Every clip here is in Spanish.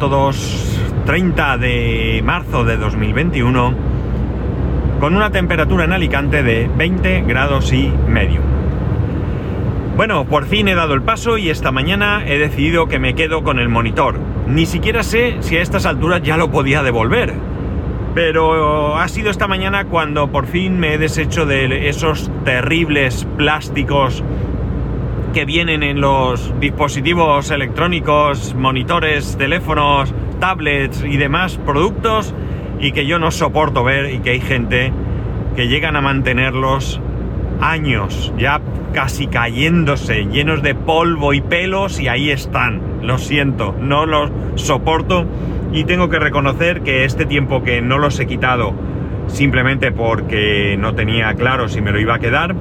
todos. 30 de marzo de 2021, con una temperatura en Alicante de 20 grados y medio. Bueno, por fin he dado el paso y esta mañana he decidido que me quedo con el monitor. Ni siquiera sé si a estas alturas ya lo podía devolver. Pero ha sido esta mañana cuando por fin me he deshecho de esos terribles plásticos que vienen en los dispositivos electrónicos, monitores, teléfonos, tablets y demás productos y que yo no soporto ver y que hay gente que llegan a mantenerlos años, ya casi cayéndose, llenos de polvo y pelos y ahí están. Lo siento, no los soporto y tengo que reconocer que este tiempo que no los he quitado simplemente porque no tenía claro si me lo iba a quedar,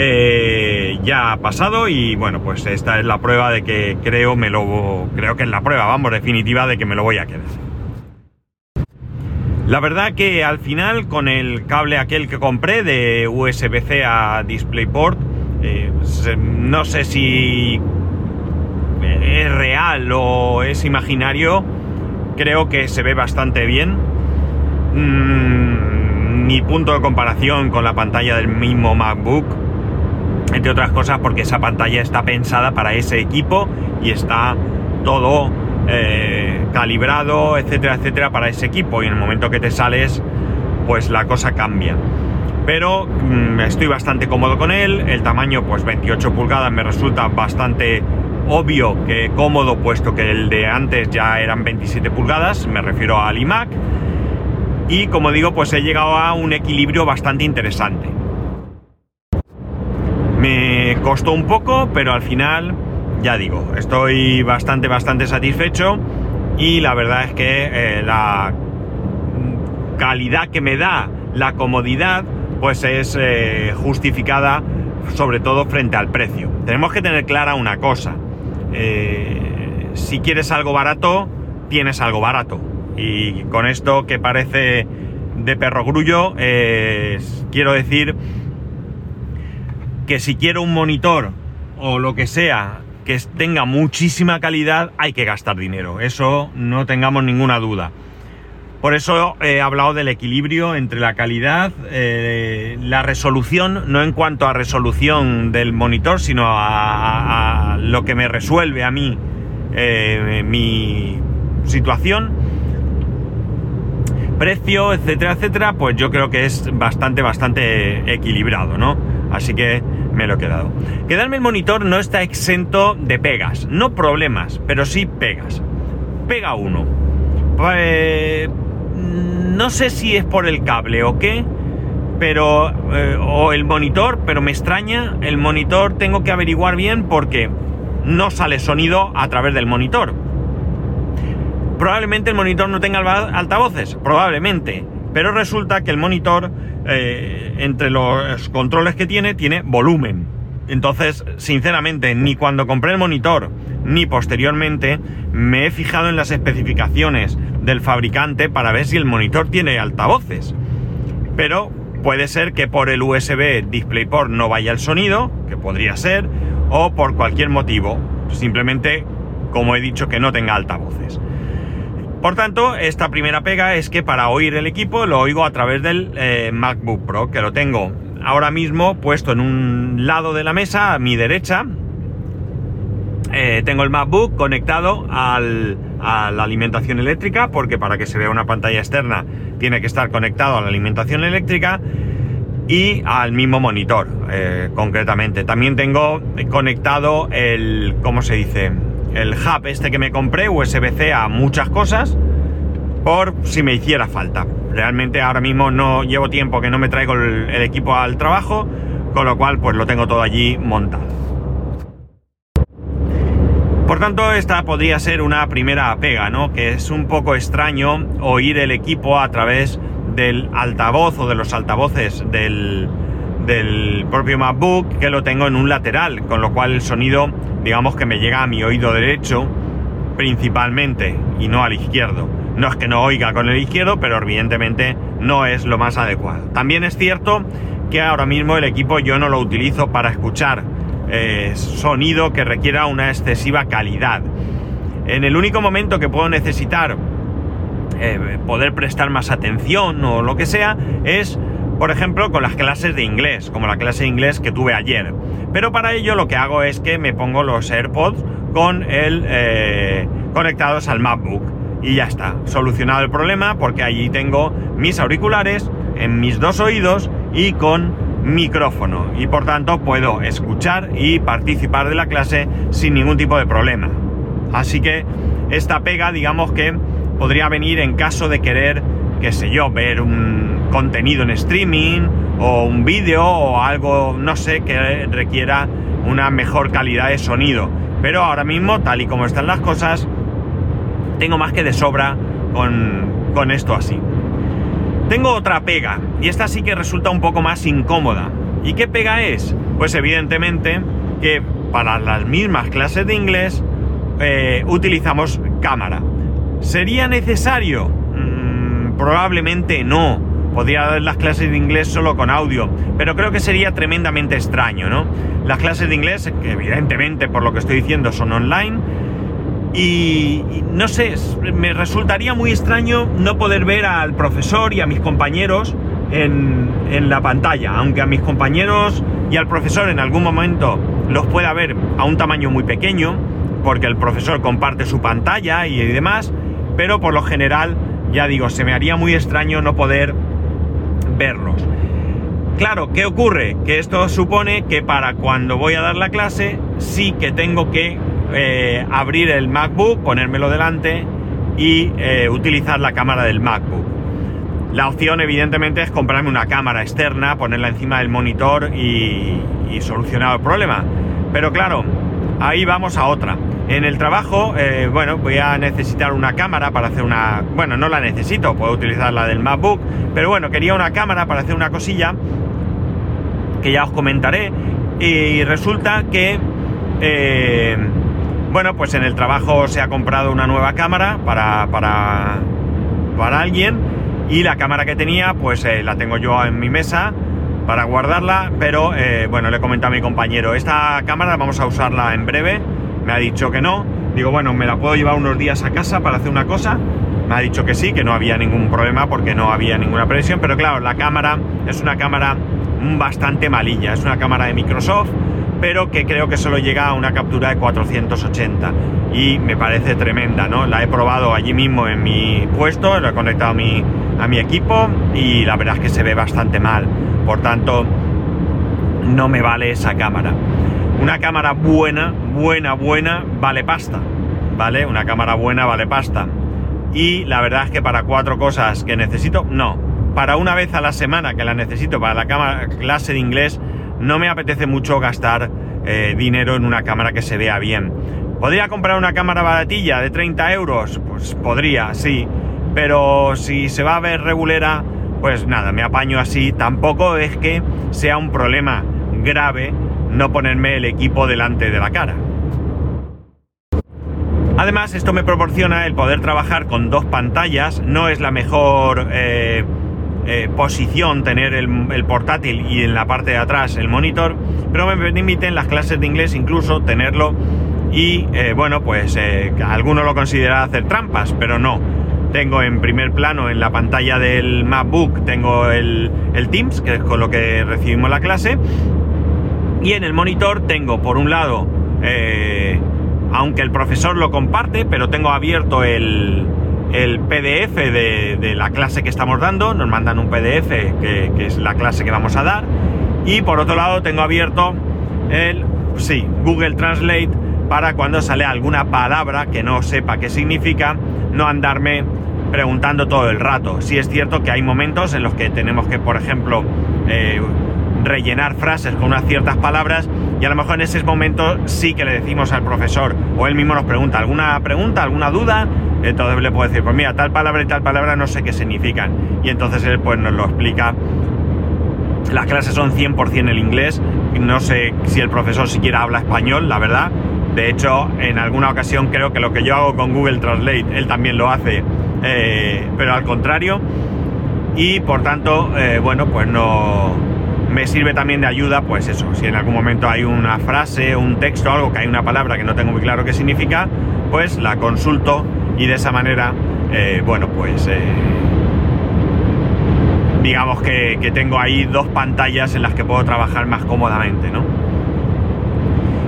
eh, ya ha pasado y bueno, pues esta es la prueba de que creo me lo creo que es la prueba, vamos, definitiva de que me lo voy a quedar. La verdad que al final con el cable aquel que compré de USB-C a DisplayPort, eh, no sé si es real o es imaginario, creo que se ve bastante bien. Mm, mi punto de comparación con la pantalla del mismo MacBook entre otras cosas porque esa pantalla está pensada para ese equipo y está todo eh, calibrado, etcétera, etcétera, para ese equipo. Y en el momento que te sales, pues la cosa cambia. Pero mm, estoy bastante cómodo con él. El tamaño, pues 28 pulgadas, me resulta bastante obvio que cómodo, puesto que el de antes ya eran 27 pulgadas. Me refiero al iMac. Y como digo, pues he llegado a un equilibrio bastante interesante. Me costó un poco, pero al final, ya digo, estoy bastante, bastante satisfecho y la verdad es que eh, la calidad que me da, la comodidad, pues es eh, justificada sobre todo frente al precio. Tenemos que tener clara una cosa. Eh, si quieres algo barato, tienes algo barato. Y con esto que parece de perrogrullo, quiero decir que si quiero un monitor o lo que sea que tenga muchísima calidad, hay que gastar dinero. Eso no tengamos ninguna duda. Por eso he hablado del equilibrio entre la calidad, eh, la resolución, no en cuanto a resolución del monitor, sino a, lo que me resuelve a mí eh, mi situación, precio, etcétera, etcétera, pues yo creo que es bastante, bastante equilibrado, ¿no? Así que me lo he quedado. Quedarme el monitor no está exento de pegas, no problemas, pero sí pegas. Pega uno. Pues, no sé si es por el cable o qué, pero eh, o el monitor, pero me extraña, el monitor tengo que averiguar bien porque no sale sonido a través del monitor. Probablemente el monitor no tenga altavoces, probablemente, pero resulta que el monitor eh, entre los controles que tiene, tiene volumen. Entonces, sinceramente, ni cuando compré el monitor, ni posteriormente, me he fijado en las especificaciones del fabricante para ver si el monitor tiene altavoces. Pero puede ser que por el USB DisplayPort no vaya el sonido, que podría ser, o por cualquier motivo, simplemente, como he dicho, que no tenga altavoces. Por tanto, esta primera pega es que para oír el equipo lo oigo a través del eh, MacBook Pro, que lo tengo ahora mismo puesto en un lado de la mesa, a mi derecha. Eh, tengo el MacBook conectado a la alimentación eléctrica, porque para que se vea una pantalla externa tiene que estar conectado a la alimentación eléctrica y al mismo monitor, eh, concretamente. También tengo conectado el, ¿cómo se dice? El hub este que me compré, USB-C a muchas cosas, por si me hiciera falta. Realmente ahora mismo no llevo tiempo que no me traigo el, equipo al trabajo, con lo cual pues lo tengo todo allí montado. Por tanto, esta podría ser una primera pega, ¿no? Que es un poco extraño oír el equipo a través del altavoz o de los altavoces del, del propio MacBook, que lo tengo en un lateral, con lo cual el sonido digamos que me llega a mi oído derecho principalmente y no al izquierdo. No es que no oiga con el izquierdo, pero evidentemente no es lo más adecuado. También es cierto que ahora mismo el equipo yo no lo utilizo para escuchar eh, sonido que requiera una excesiva calidad. En el único momento que puedo necesitar eh, poder prestar más atención o lo que sea es, por ejemplo, con las clases de inglés, como la clase de inglés que tuve ayer. Pero para ello lo que hago es que me pongo los AirPods con el eh, conectados al MacBook y ya está, solucionado el problema porque allí tengo mis auriculares en mis dos oídos y con micrófono y por tanto puedo escuchar y participar de la clase sin ningún tipo de problema. Así que esta pega, digamos que podría venir en caso de querer, qué sé yo, ver un contenido en streaming o un vídeo o algo, no sé, que requiera una mejor calidad de sonido. Pero ahora mismo, tal y como están las cosas, tengo más que de sobra con, con esto así. Tengo otra pega, y esta sí que resulta un poco más incómoda. ¿Y qué pega es? Pues evidentemente que para las mismas clases de inglés eh, utilizamos cámara. ¿Sería necesario? Mm, probablemente no. Podría dar las clases de inglés solo con audio, pero creo que sería tremendamente extraño, ¿no? Las clases de inglés, evidentemente por lo que estoy diciendo son online, y, no sé, me resultaría muy extraño no poder ver al profesor y a mis compañeros en, en, la pantalla, aunque a mis compañeros y al profesor en algún momento los pueda ver a un tamaño muy pequeño, porque el profesor comparte su pantalla y demás, pero por lo general, ya digo, se me haría muy extraño no poder verlos. Claro, ¿qué ocurre? Que esto supone que para cuando voy a dar la clase sí que tengo que eh, abrir el MacBook, ponérmelo delante y eh, utilizar la cámara del MacBook. La opción evidentemente es comprarme una cámara externa, ponerla encima del monitor y, solucionar el problema. Pero claro, ahí vamos a otra. En el trabajo, eh, bueno, voy a necesitar una cámara para hacer una... Bueno, no la necesito, puedo utilizar la del MacBook, pero bueno, quería una cámara para hacer una cosilla que ya os comentaré. Y resulta que bueno, pues en el trabajo se ha comprado una nueva cámara para, para, para alguien y la cámara que tenía pues eh, la tengo yo en mi mesa para guardarla, pero eh, bueno, le he comentado a mi compañero, esta cámara vamos a usarla en breve, me ha dicho que no, digo, bueno, me la puedo llevar unos días a casa para hacer una cosa, me ha dicho que sí, que no había ningún problema porque no había ninguna presión, pero claro, la cámara es una cámara bastante malilla, es una cámara de Microsoft, pero que creo que solo llega a una captura de 480 y me parece tremenda, ¿no? La he probado allí mismo en mi puesto, lo he conectado a mi, a mi equipo y la verdad es que se ve bastante mal, por tanto no me vale esa cámara. Una cámara buena, buena, buena, vale pasta, ¿vale? Una cámara buena vale pasta. Y la verdad es que para cuatro cosas que necesito, no. Para una vez a la semana que la necesito para la cámara, clase de inglés, no me apetece mucho gastar eh, dinero en una cámara que se vea bien. ¿Podría comprar una cámara baratilla de 30 euros? Pues podría, sí. Pero si se va a ver regulera, pues nada, me apaño así. Tampoco es que sea un problema grave no ponerme el equipo delante de la cara. Además, esto me proporciona el poder trabajar con dos pantallas. No es la mejor... Eh, eh, posición tener el, portátil y en la parte de atrás el monitor, pero me permiten las clases de inglés incluso tenerlo y eh, bueno, pues alguno lo considera hacer trampas, pero no. Tengo en primer plano en la pantalla del MacBook, tengo el, el Teams, que es con lo que recibimos la clase, y en el monitor tengo por un lado, aunque el profesor lo comparte, pero tengo abierto el, PDF de, la clase que estamos dando, nos mandan un PDF que, es la clase que vamos a dar, y por otro lado tengo abierto el, sí, Google Translate para cuando sale alguna palabra que no sepa qué significa, no andarme preguntando todo el rato. Si es cierto que hay momentos en los que tenemos que, por ejemplo, eh, rellenar frases con unas ciertas palabras y a lo mejor en ese momento sí que le decimos al profesor o él mismo nos pregunta alguna pregunta, alguna duda entonces le puedo decir, pues mira, tal palabra y tal palabra no sé qué significan. Y entonces él pues nos lo explica. Las clases son 100% el inglés. No sé si el profesor siquiera habla español, la verdad. De hecho, en alguna ocasión creo que lo que yo hago con Google Translate, él también lo hace, eh, pero al contrario. Y por tanto, eh, bueno, pues no, me sirve también de ayuda, pues eso, si en algún momento hay una frase, un texto, algo que hay una palabra que no tengo muy claro qué significa, pues la consulto y de esa manera, eh, bueno, pues eh, digamos que, tengo ahí dos pantallas en las que puedo trabajar más cómodamente, ¿no?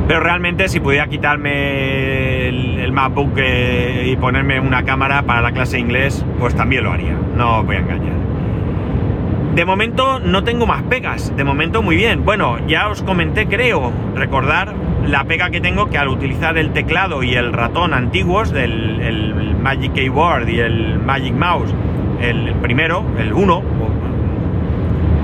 Pero realmente si pudiera quitarme el, MacBook eh, y ponerme una cámara para la clase de inglés, pues también lo haría, no os voy a engañar. De momento no tengo más pegas, de momento muy bien. Bueno, ya os comenté, creo, recordar la pega que tengo que al utilizar el teclado y el ratón antiguos del el Magic Keyboard y el Magic Mouse, el primero, el 1,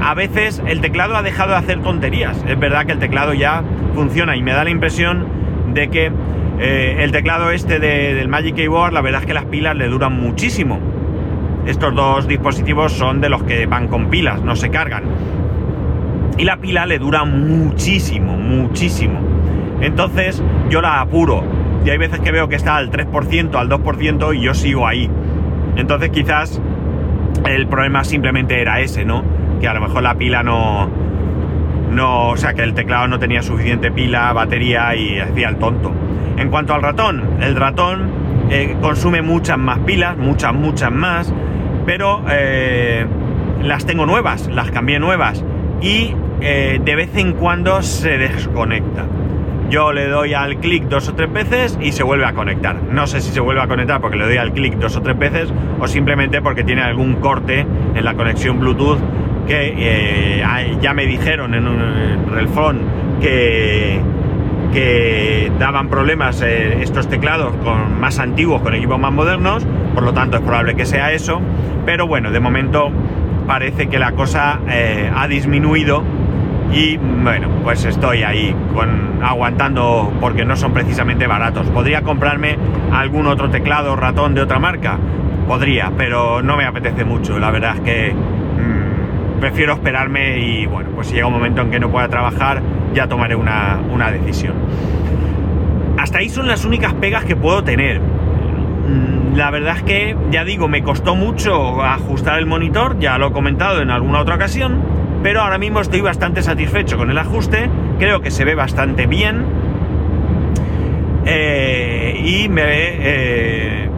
a veces el teclado ha dejado de hacer tonterías. Es verdad que el teclado ya funciona y me da la impresión de que eh, el teclado este del Magic Keyboard, la verdad es que las pilas le duran muchísimo estos dos dispositivos son de los que van con pilas, no se cargan. Y la pila le dura muchísimo, muchísimo. Entonces yo la apuro. Y hay veces que veo que está al 3%, al 2% y yo sigo ahí. Entonces quizás el problema simplemente era ese, ¿no? Que a lo mejor la pila no... No, o sea, que el teclado no tenía suficiente pila, batería y hacía el tonto. En cuanto al ratón, el ratón eh, consume muchas más pilas, muchas, muchas más pero eh, las tengo nuevas, las cambié nuevas y eh, de vez en cuando se desconecta. Yo le doy al clic dos o tres veces y se vuelve a conectar. No sé si se vuelve a conectar porque le doy al clic dos o tres veces o simplemente porque tiene algún corte en la conexión Bluetooth que eh, ya me dijeron en un relfón que, que daban problemas estos teclados con más antiguos, con equipos más modernos, por lo tanto es probable que sea eso. Pero bueno, de momento parece que la cosa eh, ha disminuido y bueno, pues estoy ahí con, aguantando porque no son precisamente baratos. ¿Podría comprarme algún otro teclado ratón de otra marca? Podría, pero no me apetece mucho. La verdad es que mm, prefiero esperarme y bueno, pues si llega un momento en que no pueda trabajar, ya tomaré una, una decisión. Hasta ahí son las únicas pegas que puedo tener. Mm, la verdad es que, ya digo, me costó mucho ajustar el monitor, ya lo he comentado en alguna otra ocasión, pero ahora mismo estoy bastante satisfecho con el ajuste, creo que se ve bastante bien eh, y me eh,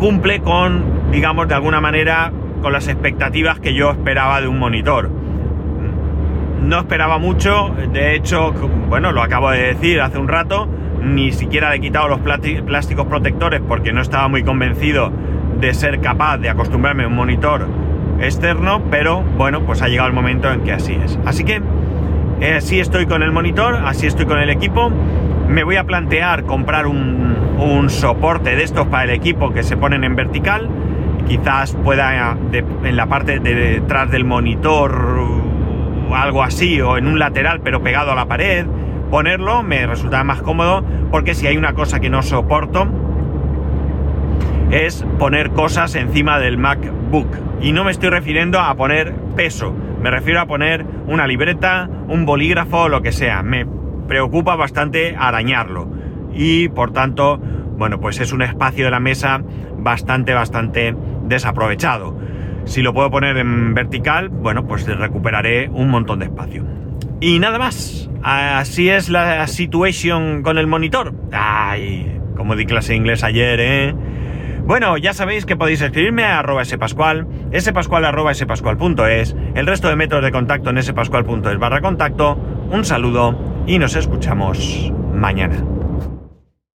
cumple con, digamos, de alguna manera, con las expectativas que yo esperaba de un monitor. No esperaba mucho, de hecho, bueno, lo acabo de decir hace un rato, ni siquiera le he quitado los plásticos protectores porque no estaba muy convencido de ser capaz de acostumbrarme a un monitor externo, pero bueno, pues ha llegado el momento en que así es. Así que eh, así estoy con el monitor, así estoy con el equipo. Me voy a plantear comprar un, soporte de estos para el equipo que se ponen en vertical. Quizás pueda en la parte de detrás del monitor algo así, o en un lateral pero pegado a la pared ponerlo, me resulta más cómodo porque si hay una cosa que no soporto es poner cosas encima del MacBook. Y no me estoy refiriendo a poner peso, me refiero a poner una libreta, un bolígrafo, lo que sea. Me preocupa bastante arañarlo. Y por tanto, bueno, pues es un espacio de la mesa bastante, bastante desaprovechado. Si lo puedo poner en vertical, bueno, pues recuperaré un montón de espacio. Y nada más. Así es la situación con el monitor. Ay, como di clase de inglés ayer, ¿eh? Bueno, ya sabéis que podéis escribirme a arroba spascual, spascual arroba spascual.es, el resto de métodos de contacto en spascual.es barra contacto. Un saludo y nos escuchamos mañana.